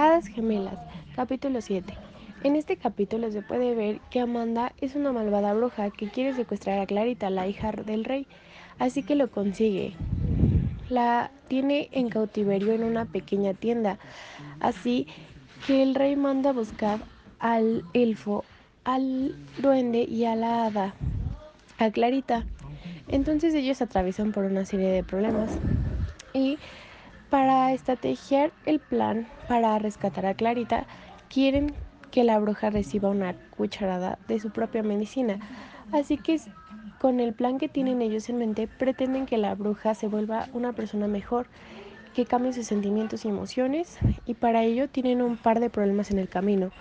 Hadas Gemelas, capítulo 7. En este capítulo se puede ver que Amanda es una malvada bruja que quiere secuestrar a Clarita, la hija del rey, así que lo consigue. La tiene en cautiverio en una pequeña tienda, así que el rey manda a buscar al elfo, al duende y a la hada, a Clarita. Entonces ellos atraviesan por una serie de problemas y para estrategiar el plan para rescatar a Clarita, quieren que la bruja reciba una cucharada de su propia medicina. Así que con el plan que tienen ellos en mente, pretenden que la bruja se vuelva una persona mejor, que cambie sus sentimientos y emociones, y para ello tienen un par de problemas en el camino.